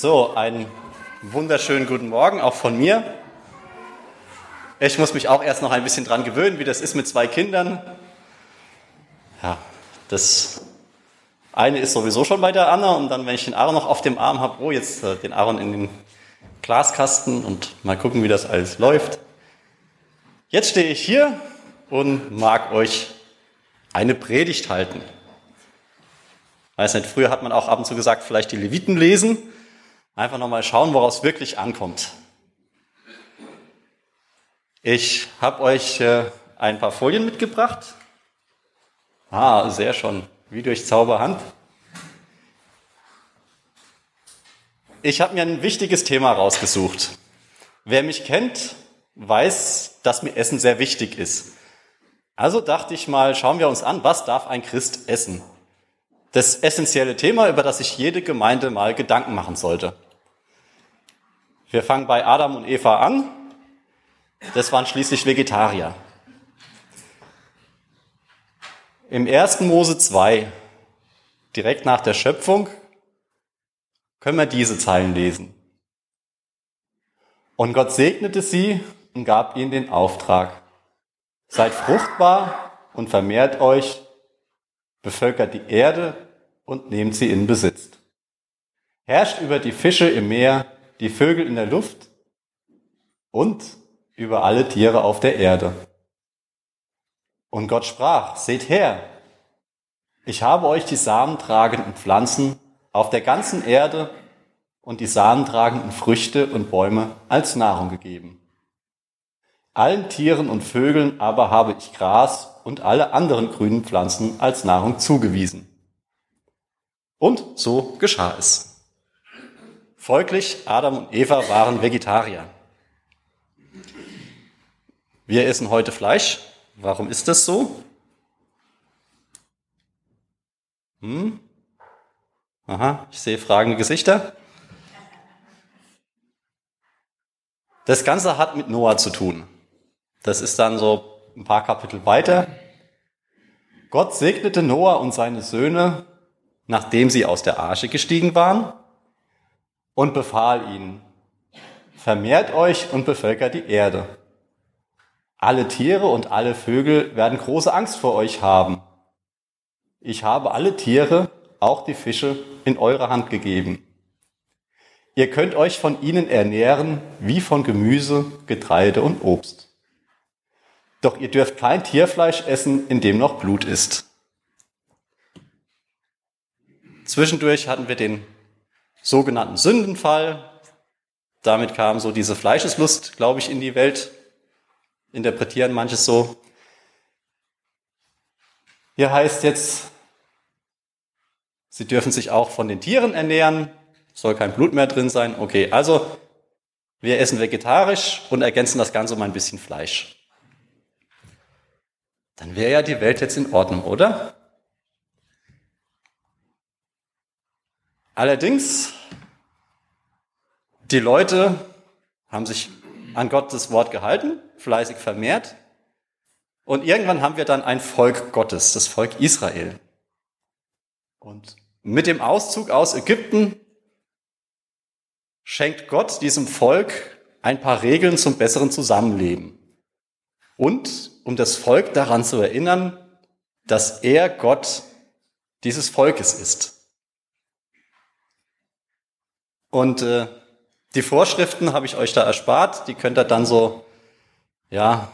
So, einen wunderschönen guten Morgen auch von mir. Ich muss mich auch erst noch ein bisschen dran gewöhnen, wie das ist mit zwei Kindern. Ja, das eine ist sowieso schon bei der Anna und dann, wenn ich den Aaron noch auf dem Arm habe, oh, jetzt äh, den Aaron in den Glaskasten und mal gucken, wie das alles läuft. Jetzt stehe ich hier und mag euch eine Predigt halten. Weiß nicht, früher hat man auch ab und zu gesagt, vielleicht die Leviten lesen. Einfach nochmal schauen, woraus es wirklich ankommt. Ich habe euch äh, ein paar Folien mitgebracht. Ah, sehr schon, wie durch Zauberhand. Ich habe mir ein wichtiges Thema rausgesucht. Wer mich kennt, weiß, dass mir Essen sehr wichtig ist. Also dachte ich mal, schauen wir uns an, was darf ein Christ essen? Das essentielle Thema, über das sich jede Gemeinde mal Gedanken machen sollte. Wir fangen bei Adam und Eva an. Das waren schließlich Vegetarier. Im 1. Mose 2, direkt nach der Schöpfung, können wir diese Zeilen lesen. Und Gott segnete sie und gab ihnen den Auftrag. Seid fruchtbar und vermehrt euch bevölkert die Erde und nehmt sie in Besitz. Herrscht über die Fische im Meer, die Vögel in der Luft und über alle Tiere auf der Erde. Und Gott sprach, seht her, ich habe euch die samentragenden Pflanzen auf der ganzen Erde und die samentragenden Früchte und Bäume als Nahrung gegeben. Allen Tieren und Vögeln aber habe ich Gras und alle anderen grünen Pflanzen als Nahrung zugewiesen. Und so geschah es. Folglich, Adam und Eva waren Vegetarier. Wir essen heute Fleisch. Warum ist das so? Hm? Aha, ich sehe fragende Gesichter. Das Ganze hat mit Noah zu tun. Das ist dann so ein paar Kapitel weiter. Gott segnete Noah und seine Söhne, nachdem sie aus der Arche gestiegen waren, und befahl ihnen, vermehrt euch und bevölkert die Erde. Alle Tiere und alle Vögel werden große Angst vor euch haben. Ich habe alle Tiere, auch die Fische, in eure Hand gegeben. Ihr könnt euch von ihnen ernähren wie von Gemüse, Getreide und Obst. Doch ihr dürft kein Tierfleisch essen, in dem noch Blut ist. Zwischendurch hatten wir den sogenannten Sündenfall. Damit kam so diese Fleischeslust, glaube ich, in die Welt. Interpretieren manches so. Hier heißt jetzt, sie dürfen sich auch von den Tieren ernähren, soll kein Blut mehr drin sein. Okay, also wir essen vegetarisch und ergänzen das Ganze um ein bisschen Fleisch dann wäre ja die Welt jetzt in Ordnung, oder? Allerdings, die Leute haben sich an Gottes Wort gehalten, fleißig vermehrt. Und irgendwann haben wir dann ein Volk Gottes, das Volk Israel. Und mit dem Auszug aus Ägypten schenkt Gott diesem Volk ein paar Regeln zum besseren Zusammenleben. Und um das Volk daran zu erinnern, dass er Gott dieses Volkes ist. Und äh, die Vorschriften habe ich euch da erspart. Die könnt ihr dann so, ja,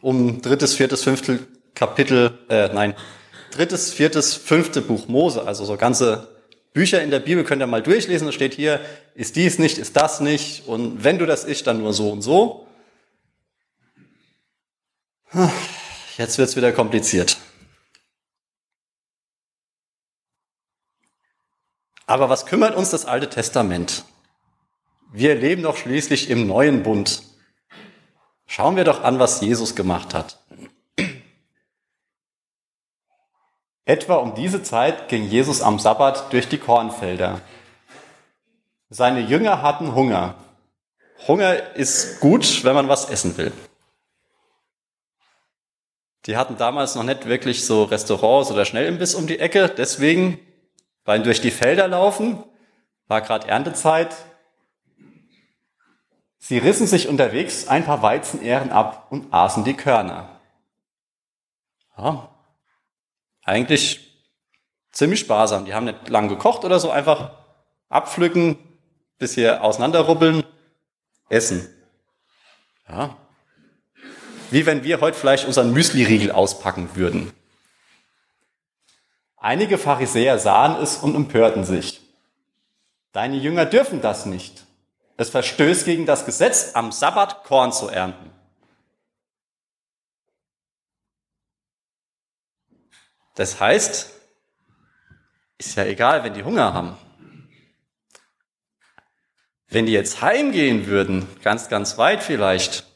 um drittes, viertes, fünfte Kapitel, äh, nein, drittes, viertes, fünfte Buch Mose, also so ganze Bücher in der Bibel könnt ihr mal durchlesen. Da steht hier, ist dies nicht, ist das nicht. Und wenn du das isst, dann nur so und so. Jetzt wird's wieder kompliziert. Aber was kümmert uns das Alte Testament? Wir leben doch schließlich im neuen Bund. Schauen wir doch an, was Jesus gemacht hat. Etwa um diese Zeit ging Jesus am Sabbat durch die Kornfelder. Seine Jünger hatten Hunger. Hunger ist gut, wenn man was essen will. Die hatten damals noch nicht wirklich so Restaurants oder Schnellimbiss um die Ecke. Deswegen beim durch die Felder laufen war gerade Erntezeit. Sie rissen sich unterwegs ein paar Weizenähren ab und aßen die Körner. Ja, eigentlich ziemlich sparsam. Die haben nicht lang gekocht oder so, einfach abpflücken, bis hier auseinanderrubbeln, essen. Ja. Wie wenn wir heute vielleicht unseren Müsli-Riegel auspacken würden. Einige Pharisäer sahen es und empörten sich. Deine Jünger dürfen das nicht. Es verstößt gegen das Gesetz, am Sabbat Korn zu ernten. Das heißt, ist ja egal, wenn die Hunger haben. Wenn die jetzt heimgehen würden, ganz, ganz weit vielleicht,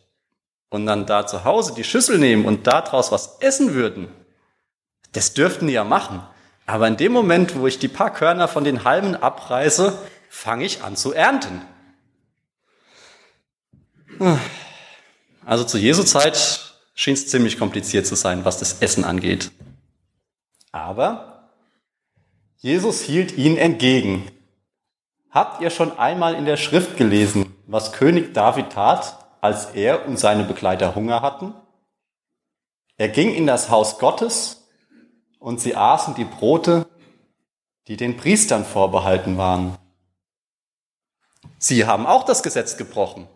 und dann da zu Hause die Schüssel nehmen und daraus was essen würden, das dürften die ja machen. Aber in dem Moment, wo ich die paar Körner von den Halmen abreiße, fange ich an zu ernten. Also zu Jesu Zeit schien es ziemlich kompliziert zu sein, was das Essen angeht. Aber Jesus hielt ihnen entgegen. Habt ihr schon einmal in der Schrift gelesen, was König David tat, als er und seine Begleiter Hunger hatten? Er ging in das Haus Gottes und sie aßen die Brote, die den Priestern vorbehalten waren. Sie haben auch das Gesetz gebrochen.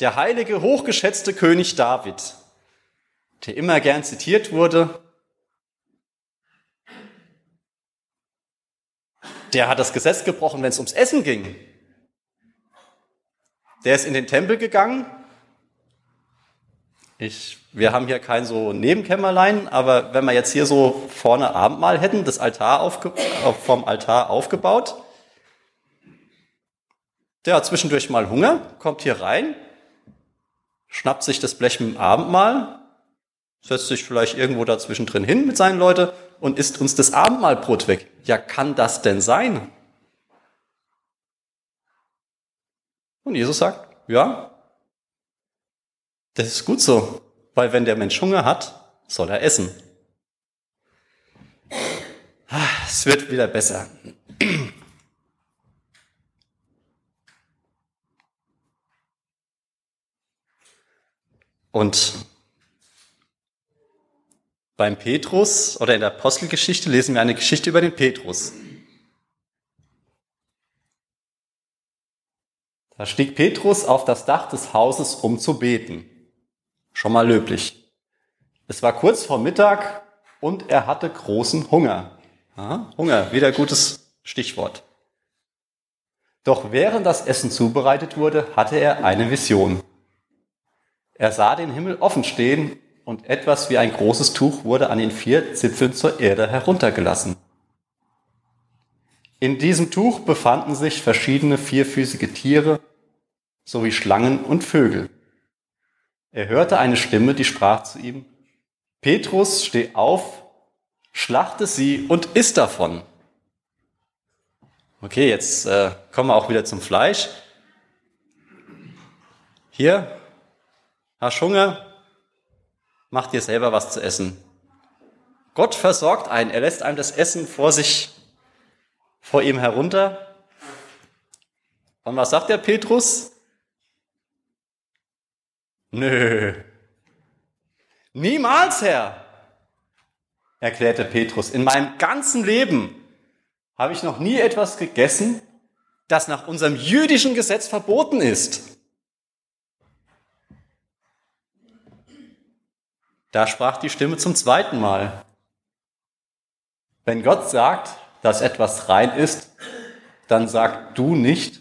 Der heilige, hochgeschätzte König David, der immer gern zitiert wurde, der hat das Gesetz gebrochen, wenn es ums Essen ging. Der ist in den Tempel gegangen ich, wir haben hier kein so Nebenkämmerlein, aber wenn wir jetzt hier so vorne Abendmahl hätten, das Altar aufge, vom Altar aufgebaut, der hat zwischendurch mal Hunger, kommt hier rein, schnappt sich das Blech mit dem Abendmahl, setzt sich vielleicht irgendwo dazwischen drin hin mit seinen Leuten und isst uns das Abendmahlbrot weg. Ja, kann das denn sein? Und Jesus sagt, ja, das ist gut so, weil wenn der Mensch Hunger hat, soll er essen. Ah, es wird wieder besser. Und beim Petrus oder in der Apostelgeschichte lesen wir eine Geschichte über den Petrus. Da stieg Petrus auf das Dach des Hauses, um zu beten. Schon mal löblich. Es war kurz vor Mittag und er hatte großen Hunger. Aha, Hunger, wieder gutes Stichwort. Doch während das Essen zubereitet wurde, hatte er eine Vision. Er sah den Himmel offen stehen und etwas wie ein großes Tuch wurde an den vier Zipfeln zur Erde heruntergelassen. In diesem Tuch befanden sich verschiedene vierfüßige Tiere sowie Schlangen und Vögel. Er hörte eine Stimme, die sprach zu ihm, Petrus, steh auf, schlachte sie und iss davon. Okay, jetzt äh, kommen wir auch wieder zum Fleisch. Hier, hast Hunger, mach dir selber was zu essen. Gott versorgt einen, er lässt einem das Essen vor sich, vor ihm herunter. Und was sagt der Petrus? Nö. Niemals, Herr, erklärte Petrus. In meinem ganzen Leben habe ich noch nie etwas gegessen, das nach unserem jüdischen Gesetz verboten ist. Da sprach die Stimme zum zweiten Mal. Wenn Gott sagt, dass etwas rein ist, dann sag du nicht,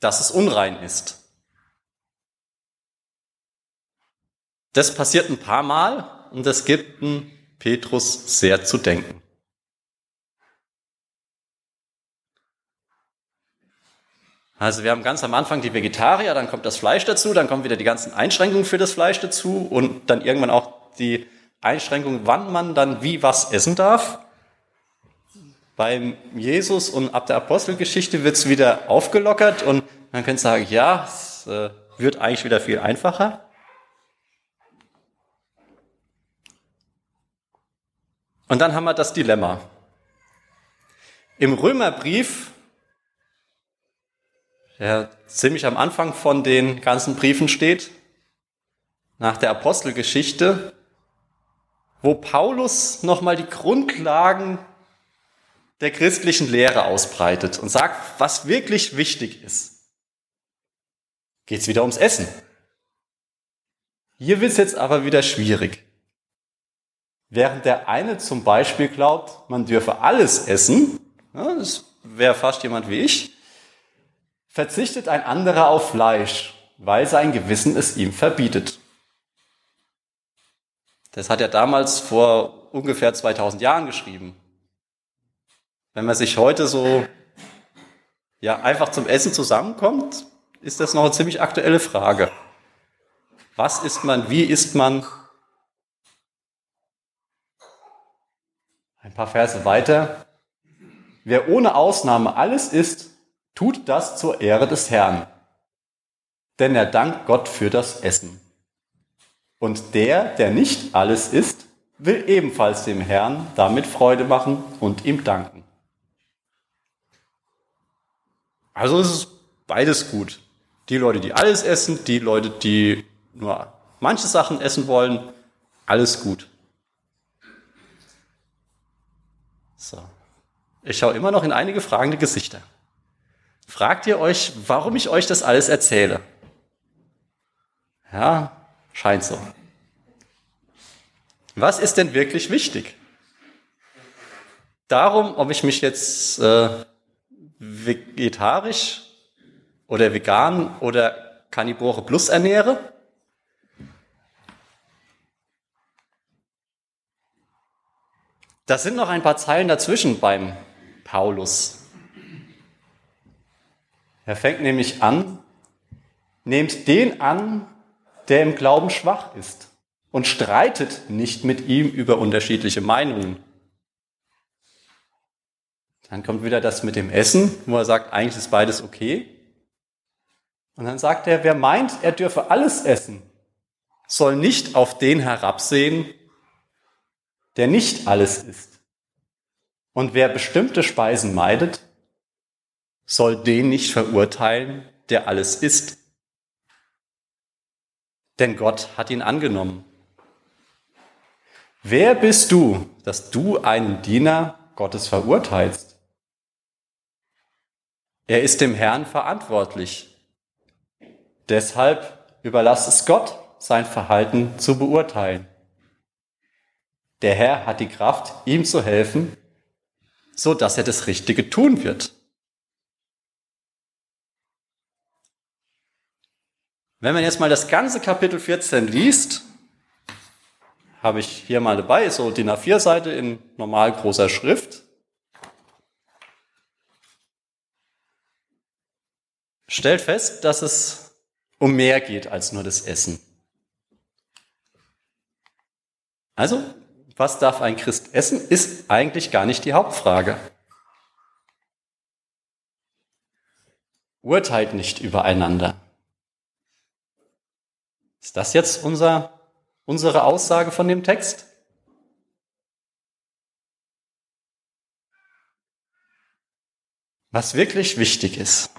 dass es unrein ist. Das passiert ein paar Mal und das gibt Petrus sehr zu denken. Also wir haben ganz am Anfang die Vegetarier, dann kommt das Fleisch dazu, dann kommen wieder die ganzen Einschränkungen für das Fleisch dazu und dann irgendwann auch die Einschränkung, wann man dann wie was essen darf. Beim Jesus und ab der Apostelgeschichte wird es wieder aufgelockert und man könnte sagen, ja, es äh, wird eigentlich wieder viel einfacher. Und dann haben wir das Dilemma. Im Römerbrief, der ziemlich am Anfang von den ganzen Briefen steht, nach der Apostelgeschichte, wo Paulus nochmal die Grundlagen der christlichen Lehre ausbreitet und sagt, was wirklich wichtig ist. Geht es wieder ums Essen. Hier wird es jetzt aber wieder schwierig. Während der eine zum Beispiel glaubt, man dürfe alles essen, das wäre fast jemand wie ich, verzichtet ein anderer auf Fleisch, weil sein Gewissen es ihm verbietet. Das hat er damals vor ungefähr 2000 Jahren geschrieben. Wenn man sich heute so ja, einfach zum Essen zusammenkommt, ist das noch eine ziemlich aktuelle Frage. Was isst man? Wie isst man? Ein paar Verse weiter. Wer ohne Ausnahme alles isst, tut das zur Ehre des Herrn. Denn er dankt Gott für das Essen. Und der, der nicht alles isst, will ebenfalls dem Herrn damit Freude machen und ihm danken. Also es ist beides gut. Die Leute, die alles essen, die Leute, die nur manche Sachen essen wollen, alles gut. So. Ich schaue immer noch in einige fragende Gesichter. Fragt ihr euch, warum ich euch das alles erzähle? Ja, scheint so. Was ist denn wirklich wichtig? Darum, ob ich mich jetzt äh, vegetarisch oder vegan oder Carnivore Plus ernähre? Da sind noch ein paar Zeilen dazwischen beim Paulus. Er fängt nämlich an, nehmt den an, der im Glauben schwach ist und streitet nicht mit ihm über unterschiedliche Meinungen. Dann kommt wieder das mit dem Essen, wo er sagt, eigentlich ist beides okay. Und dann sagt er, wer meint, er dürfe alles essen, soll nicht auf den herabsehen, der nicht alles isst. Und wer bestimmte Speisen meidet, soll den nicht verurteilen, der alles isst. Denn Gott hat ihn angenommen. Wer bist du, dass du einen Diener Gottes verurteilst? Er ist dem Herrn verantwortlich. Deshalb überlasst es Gott, sein Verhalten zu beurteilen. Der Herr hat die Kraft, ihm zu helfen, so dass er das Richtige tun wird. Wenn man jetzt mal das ganze Kapitel 14 liest, habe ich hier mal dabei, so die A4-Seite in normal großer Schrift. Stellt fest, dass es um mehr geht als nur das Essen. Also, was darf ein Christ essen, ist eigentlich gar nicht die Hauptfrage. Urteilt nicht übereinander. Ist das jetzt unser, unsere Aussage von dem Text? Was wirklich wichtig ist,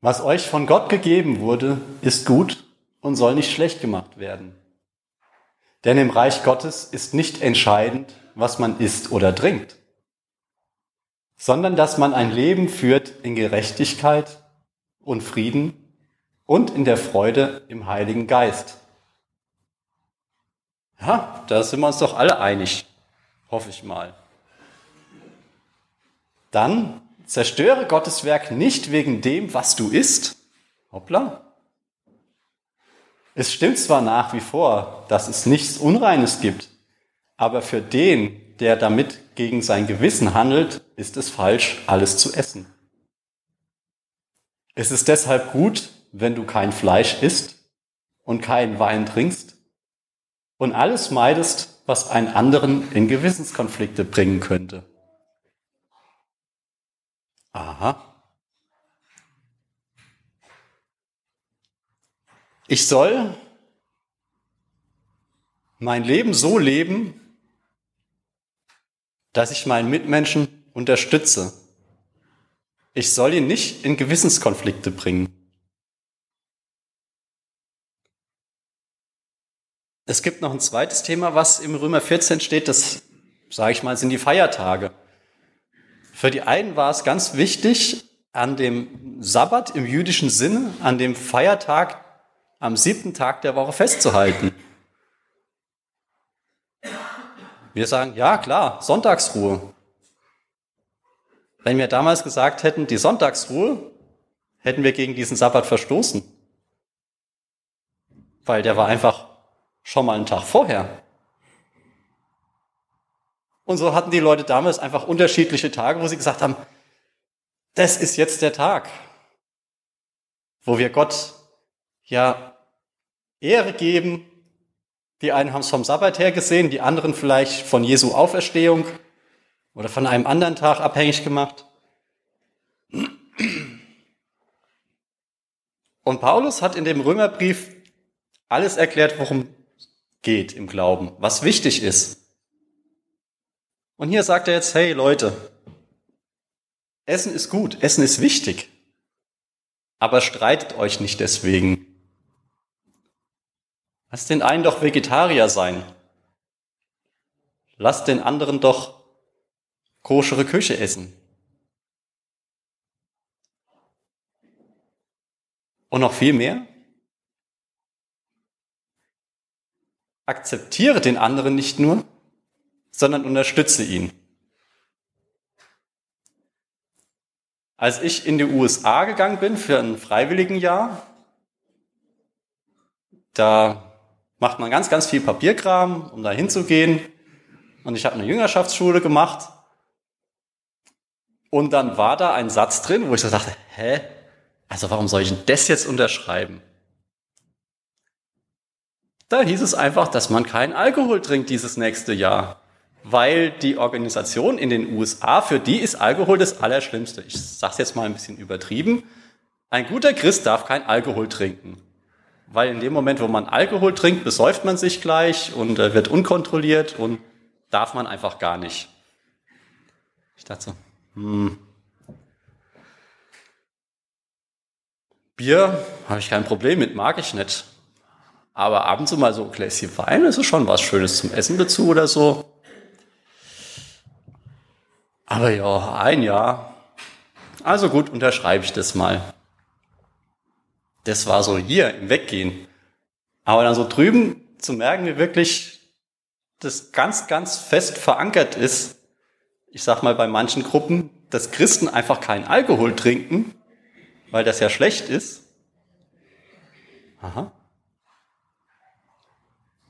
was euch von Gott gegeben wurde, ist gut und soll nicht schlecht gemacht werden. Denn im Reich Gottes ist nicht entscheidend, was man isst oder trinkt, sondern dass man ein Leben führt in Gerechtigkeit und Frieden und in der Freude im Heiligen Geist. Ja, da sind wir uns doch alle einig, hoffe ich mal. Dann zerstöre Gottes Werk nicht wegen dem, was du isst. Hoppla, es stimmt zwar nach wie vor, dass es nichts Unreines gibt, aber für den, der damit gegen sein Gewissen handelt, ist es falsch, alles zu essen. Es ist deshalb gut, wenn du kein Fleisch isst und keinen Wein trinkst und alles meidest, was einen anderen in Gewissenskonflikte bringen könnte. Aha. Ich soll mein Leben so leben, dass ich meinen Mitmenschen unterstütze. Ich soll ihn nicht in Gewissenskonflikte bringen. Es gibt noch ein zweites Thema, was im Römer 14 steht, das, sage ich mal, sind die Feiertage. Für die einen war es ganz wichtig, an dem Sabbat im jüdischen Sinne, an dem Feiertag am siebten Tag der Woche festzuhalten. Wir sagen, ja klar, Sonntagsruhe. Wenn wir damals gesagt hätten, die Sonntagsruhe, hätten wir gegen diesen Sabbat verstoßen. Weil der war einfach schon mal einen Tag vorher. Und so hatten die Leute damals einfach unterschiedliche Tage, wo sie gesagt haben, das ist jetzt der Tag, wo wir Gott ja Ehre geben. Die einen haben es vom Sabbat her gesehen, die anderen vielleicht von Jesu Auferstehung oder von einem anderen Tag abhängig gemacht. Und Paulus hat in dem Römerbrief alles erklärt, worum geht im Glauben, was wichtig ist. Und hier sagt er jetzt, hey Leute, Essen ist gut, Essen ist wichtig, aber streitet euch nicht deswegen. Lasst den einen doch Vegetarier sein. Lasst den anderen doch koschere Küche essen. Und noch viel mehr? Akzeptiere den anderen nicht nur, sondern unterstütze ihn. Als ich in die USA gegangen bin für ein Freiwilligenjahr, da macht man ganz, ganz viel Papierkram, um da hinzugehen. Und ich habe eine Jüngerschaftsschule gemacht. Und dann war da ein Satz drin, wo ich so dachte, hä? Also warum soll ich denn das jetzt unterschreiben? Da hieß es einfach, dass man keinen Alkohol trinkt dieses nächste Jahr. Weil die Organisation in den USA, für die ist Alkohol das Allerschlimmste. Ich sage es jetzt mal ein bisschen übertrieben. Ein guter Christ darf kein Alkohol trinken. Weil in dem Moment, wo man Alkohol trinkt, besäuft man sich gleich und äh, wird unkontrolliert und darf man einfach gar nicht. Ich dachte so, hm. Bier habe ich kein Problem mit, mag ich nicht. Aber ab und zu mal so ein Gläschen Wein ist schon was Schönes zum Essen dazu oder so. Aber ja, ein Jahr. Also gut, unterschreibe ich das mal. Das war so hier im Weggehen. Aber dann so drüben zu merken, wie wirklich das ganz, ganz fest verankert ist, ich sag mal bei manchen Gruppen, dass Christen einfach keinen Alkohol trinken, weil das ja schlecht ist. Aha.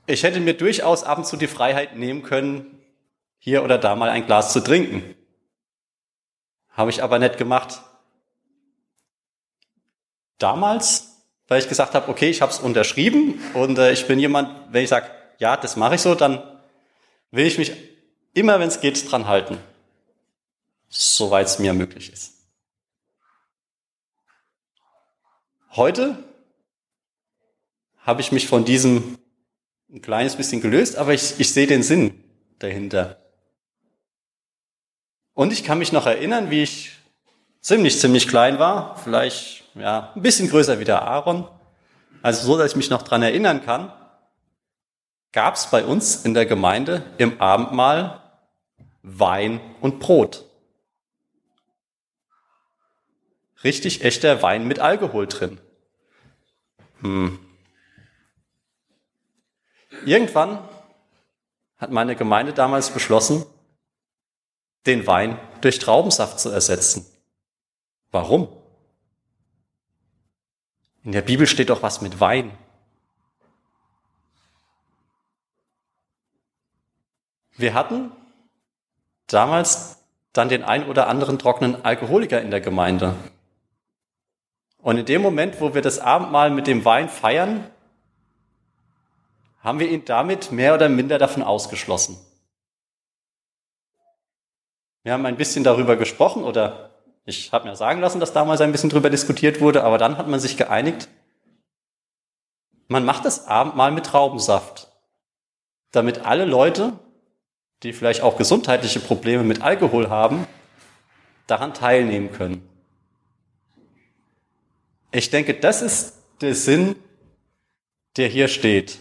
Ich hätte mir durchaus ab und zu die Freiheit nehmen können, hier oder da mal ein Glas zu trinken. Habe ich aber nicht gemacht. Damals, weil ich gesagt habe, okay, ich habe es unterschrieben und äh, ich bin jemand, wenn ich sage, ja, das mache ich so, dann will ich mich immer, wenn es geht, dran halten, soweit es mir möglich ist. Heute habe ich mich von diesem ein kleines bisschen gelöst, aber ich, ich sehe den Sinn dahinter. Und ich kann mich noch erinnern, wie ich ziemlich, ziemlich klein war, vielleicht ja, ein bisschen größer wie der Aaron, also so, dass ich mich noch dran erinnern kann, gab es bei uns in der Gemeinde im Abendmahl Wein und Brot. Richtig echter Wein mit Alkohol drin. Hm, Irgendwann hat meine Gemeinde damals beschlossen, den Wein durch Traubensaft zu ersetzen. Warum? In der Bibel steht doch was mit Wein. Wir hatten damals dann den ein oder anderen trockenen Alkoholiker in der Gemeinde. Und in dem Moment, wo wir das Abendmahl mit dem Wein feiern, haben wir ihn damit mehr oder minder davon ausgeschlossen. Wir haben ein bisschen darüber gesprochen oder ich habe mir sagen lassen, dass damals ein bisschen darüber diskutiert wurde, aber dann hat man sich geeinigt, man macht das Abendmahl mit Traubensaft, damit alle Leute die vielleicht auch gesundheitliche Probleme mit Alkohol haben, daran teilnehmen können. Ich denke, das ist der Sinn, der hier steht,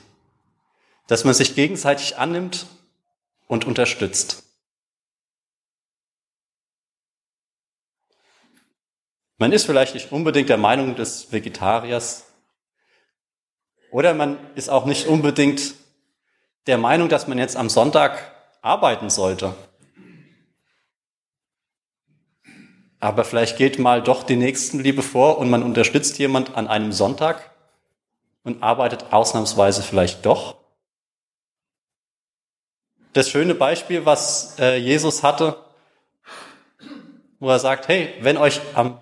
dass man sich gegenseitig annimmt und unterstützt. Man ist vielleicht nicht unbedingt der Meinung des Vegetariers oder man ist auch nicht unbedingt der Meinung, dass man jetzt am Sonntag arbeiten sollte. Aber vielleicht geht mal doch die Nächstenliebe vor und man unterstützt jemand an einem Sonntag und arbeitet ausnahmsweise vielleicht doch. Das schöne Beispiel, was äh, Jesus hatte, wo er sagt, hey, wenn euch am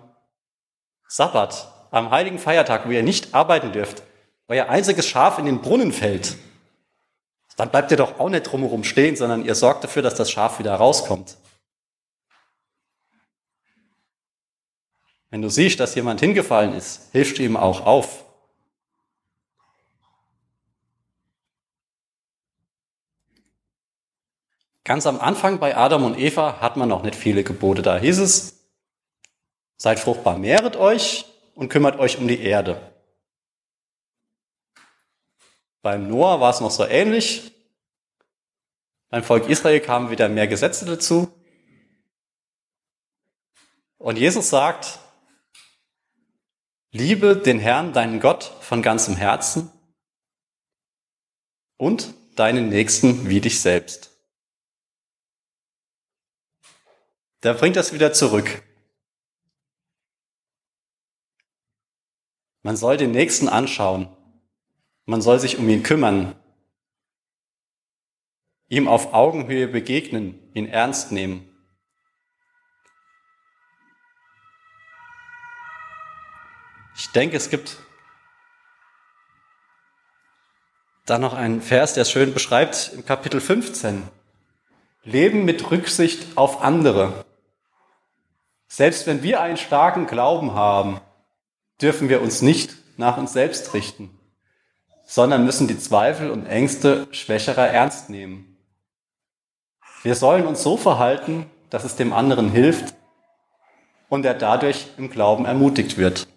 Sabbat, am heiligen Feiertag, wo ihr nicht arbeiten dürft, euer einziges Schaf in den Brunnen fällt, dann bleibt ihr doch auch nicht drumherum stehen, sondern ihr sorgt dafür, dass das Schaf wieder rauskommt. Wenn du siehst, dass jemand hingefallen ist, hilfst du ihm auch auf. Ganz am Anfang bei Adam und Eva hat man noch nicht viele Gebote. Da hieß es, seid fruchtbar, mehret euch und kümmert euch um die Erde. Beim Noah war es noch so ähnlich. Beim Volk Israel kamen wieder mehr Gesetze dazu. Und Jesus sagt, liebe den Herrn, deinen Gott, von ganzem Herzen und deinen Nächsten wie dich selbst. Da bringt das wieder zurück. Man soll den Nächsten anschauen. Man soll sich um ihn kümmern. Ihm auf Augenhöhe begegnen, ihn ernst nehmen. Ich denke, es gibt da noch einen Vers, der es schön beschreibt im Kapitel 15. Leben mit Rücksicht auf andere. Selbst wenn wir einen starken Glauben haben, dürfen wir uns nicht nach uns selbst richten, sondern müssen die Zweifel und Ängste Schwächerer ernst nehmen. Wir sollen uns so verhalten, dass es dem anderen hilft und er dadurch im Glauben ermutigt wird.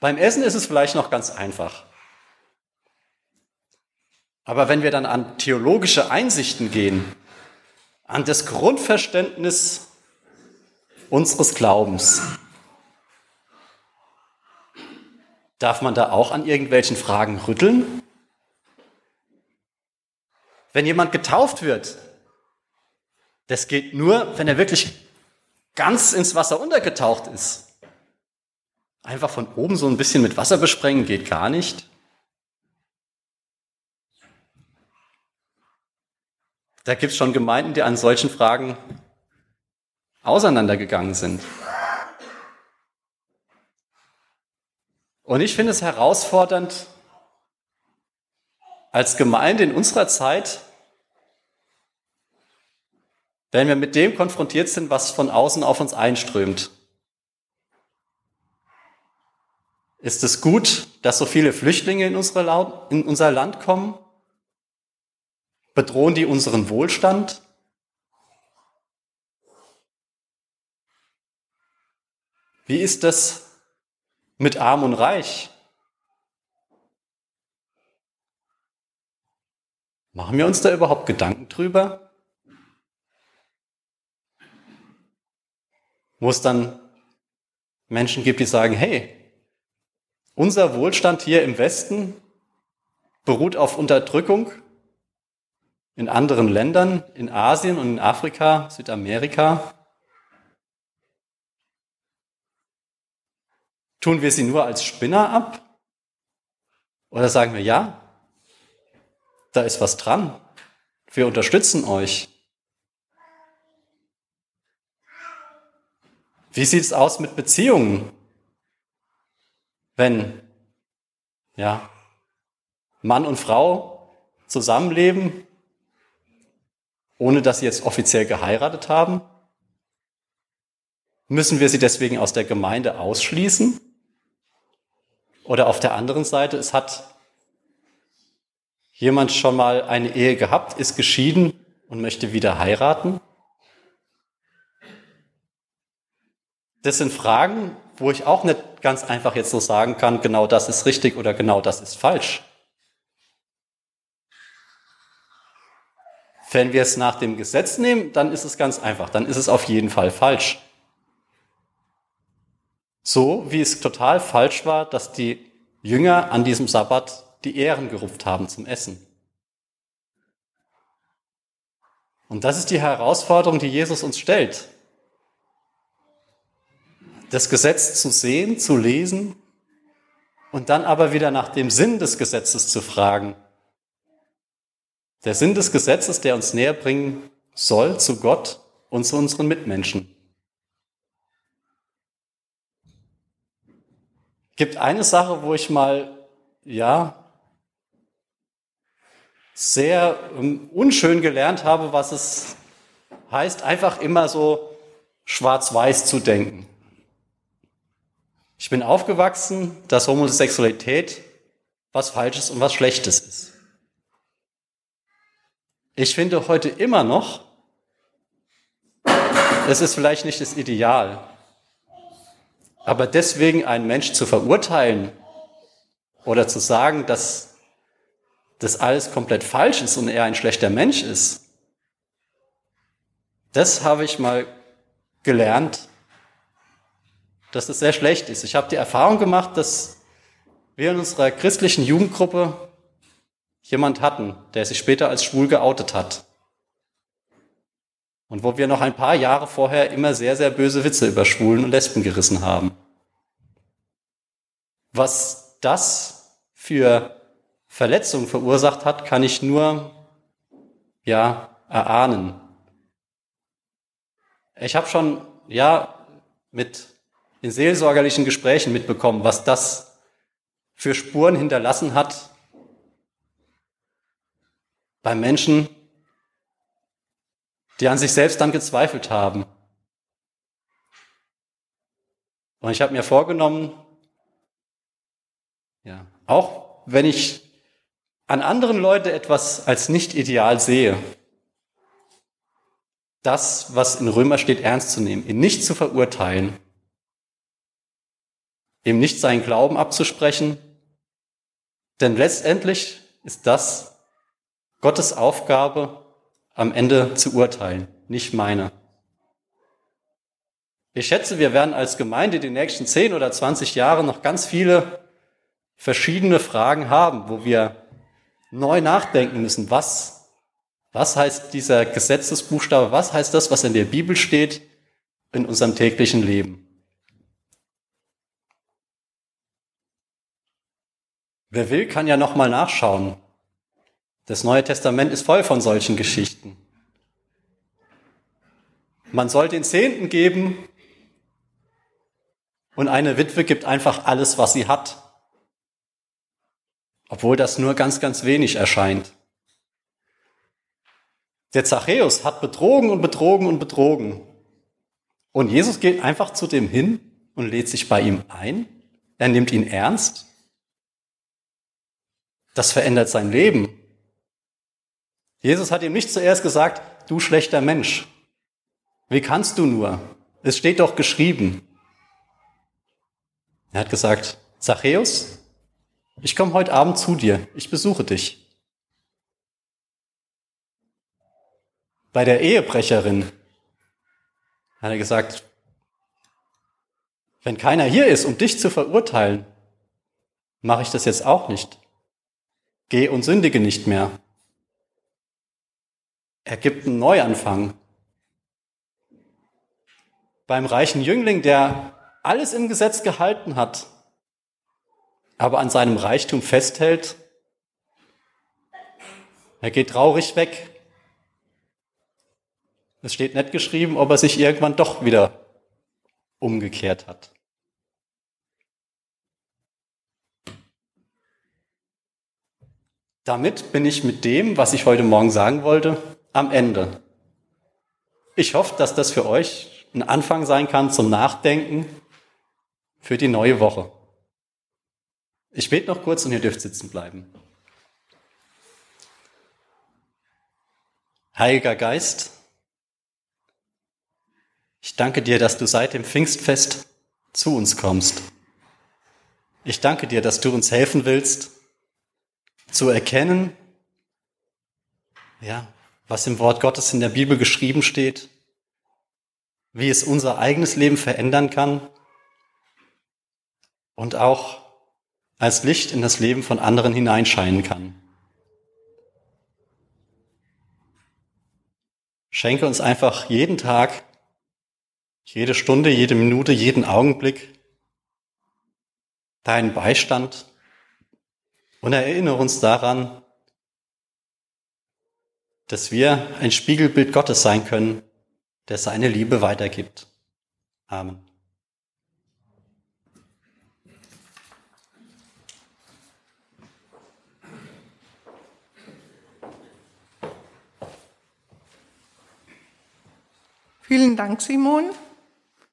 Beim Essen ist es vielleicht noch ganz einfach. Aber wenn wir dann an theologische Einsichten gehen, an das Grundverständnis unseres Glaubens. Darf man da auch an irgendwelchen Fragen rütteln? Wenn jemand getauft wird, das geht nur, wenn er wirklich ganz ins Wasser untergetaucht ist. Einfach von oben so ein bisschen mit Wasser besprengen geht gar nicht. Da gibt es schon Gemeinden, die an solchen Fragen auseinandergegangen sind. Und ich finde es herausfordernd, als Gemeinde in unserer Zeit, wenn wir mit dem konfrontiert sind, was von außen auf uns einströmt. Ist es gut, dass so viele Flüchtlinge in, unser Land kommen? Bedrohen die unseren Wohlstand? Wie ist das mit Arm und Reich? Machen wir uns da überhaupt Gedanken drüber? Wo es dann Menschen gibt, die sagen, hey, unser Wohlstand hier im Westen beruht auf Unterdrückung in anderen Ländern, in Asien und in Afrika, Südamerika? Tun wir sie nur als Spinner ab? Oder sagen wir, ja, da ist was dran. Wir unterstützen euch. Wie sieht es aus mit Beziehungen? Wenn, ja, Mann und Frau zusammenleben ohne dass sie jetzt offiziell geheiratet haben? Müssen wir sie deswegen aus der Gemeinde ausschließen? Oder auf der anderen Seite, es hat jemand schon mal eine Ehe gehabt, ist geschieden und möchte wieder heiraten? Das sind Fragen, wo ich auch nicht ganz einfach jetzt so sagen kann, genau das ist richtig oder genau das ist falsch. Wenn wir es nach dem Gesetz nehmen, dann ist es ganz einfach, dann ist es auf jeden Fall falsch. So wie es total falsch war, dass die Jünger an diesem Sabbat die Ehren gerupft haben zum Essen. Und das ist die Herausforderung, die Jesus uns stellt. Das Gesetz zu sehen, zu lesen und dann aber wieder nach dem Sinn des Gesetzes zu fragen. Der Sinn des Gesetzes, der uns näher bringen soll zu Gott und zu unseren Mitmenschen. Gibt eine Sache, wo ich mal, ja, sehr ähm, unschön gelernt habe, was es heißt, einfach immer so schwarz-weiß zu denken. Ich bin aufgewachsen, dass Homosexualität was Falsches und was Schlechtes ist. Ich finde heute immer noch, es ist vielleicht nicht das Ideal, aber deswegen einen Mensch zu verurteilen oder zu sagen, dass das alles komplett falsch ist und er ein schlechter Mensch ist. Das habe ich mal gelernt, dass das sehr schlecht ist. Ich habe die Erfahrung gemacht, dass wir in unserer christlichen Jugendgruppe jemand hatten, der sich später als schwul geoutet hat. Und wo wir noch ein paar Jahre vorher immer sehr, sehr böse Witze über Schwulen und Lesben gerissen haben. Was das für Verletzung verursacht hat, kann ich nur ja erahnen. Ich habe schon ja mit in seelsorgerlichen Gesprächen mitbekommen, was das für Spuren hinterlassen hat bei Menschen, die an sich selbst dann gezweifelt haben. Und ich habe mir vorgenommen, ja, auch wenn ich an anderen Leuten etwas als nicht ideal sehe, das, was in Römer steht, ernst zu nehmen, ihn nicht zu verurteilen, ihm nicht seinen Glauben abzusprechen, denn letztendlich ist das Gottes Aufgabe, am Ende zu urteilen, nicht meine. Ich schätze, wir werden als Gemeinde die nächsten 10 oder 20 Jahre noch ganz viele verschiedene Fragen haben, wo wir neu nachdenken müssen, was, was heißt dieser Gesetzesbuchstabe, was heißt das, was in der Bibel steht, in unserem täglichen Leben. Wer will, kann ja nochmal nachschauen. Das Neue Testament ist voll von solchen Geschichten. Man soll den Zehnten geben und eine Witwe gibt einfach alles, was sie hat obwohl das nur ganz, ganz wenig erscheint. Der Zachäus hat betrogen und betrogen und betrogen. Und Jesus geht einfach zu dem hin und lädt sich bei ihm ein. Er nimmt ihn ernst. Das verändert sein Leben. Jesus hat ihm nicht zuerst gesagt, du schlechter Mensch. Wie kannst du nur? Es steht doch geschrieben. Er hat gesagt, Zachäus, ich komme heute Abend zu dir, ich besuche dich. Bei der Ehebrecherin hat er gesagt, wenn keiner hier ist, um dich zu verurteilen, mache ich das jetzt auch nicht. Geh und sündige nicht mehr. Er gibt einen Neuanfang. Beim reichen Jüngling, der alles im Gesetz gehalten hat, aber an seinem Reichtum festhält, er geht traurig weg. Es steht nicht geschrieben, ob er sich irgendwann doch wieder umgekehrt hat. Damit bin ich mit dem, was ich heute Morgen sagen wollte, am Ende. Ich hoffe, dass das für euch ein Anfang sein kann zum Nachdenken für die neue Woche. Ich bete noch kurz und ihr dürft sitzen bleiben. Heiliger Geist, ich danke dir, dass du seit dem Pfingstfest zu uns kommst. Ich danke dir, dass du uns helfen willst, zu erkennen, ja, was im Wort Gottes in der Bibel geschrieben steht, wie es unser eigenes Leben verändern kann und auch als Licht in das Leben von anderen hineinscheinen kann. Schenke uns einfach jeden Tag, jede Stunde, jede Minute, jeden Augenblick deinen Beistand und erinnere uns daran, dass wir ein Spiegelbild Gottes sein können, der seine Liebe weitergibt. Amen. Vielen Dank, Simon.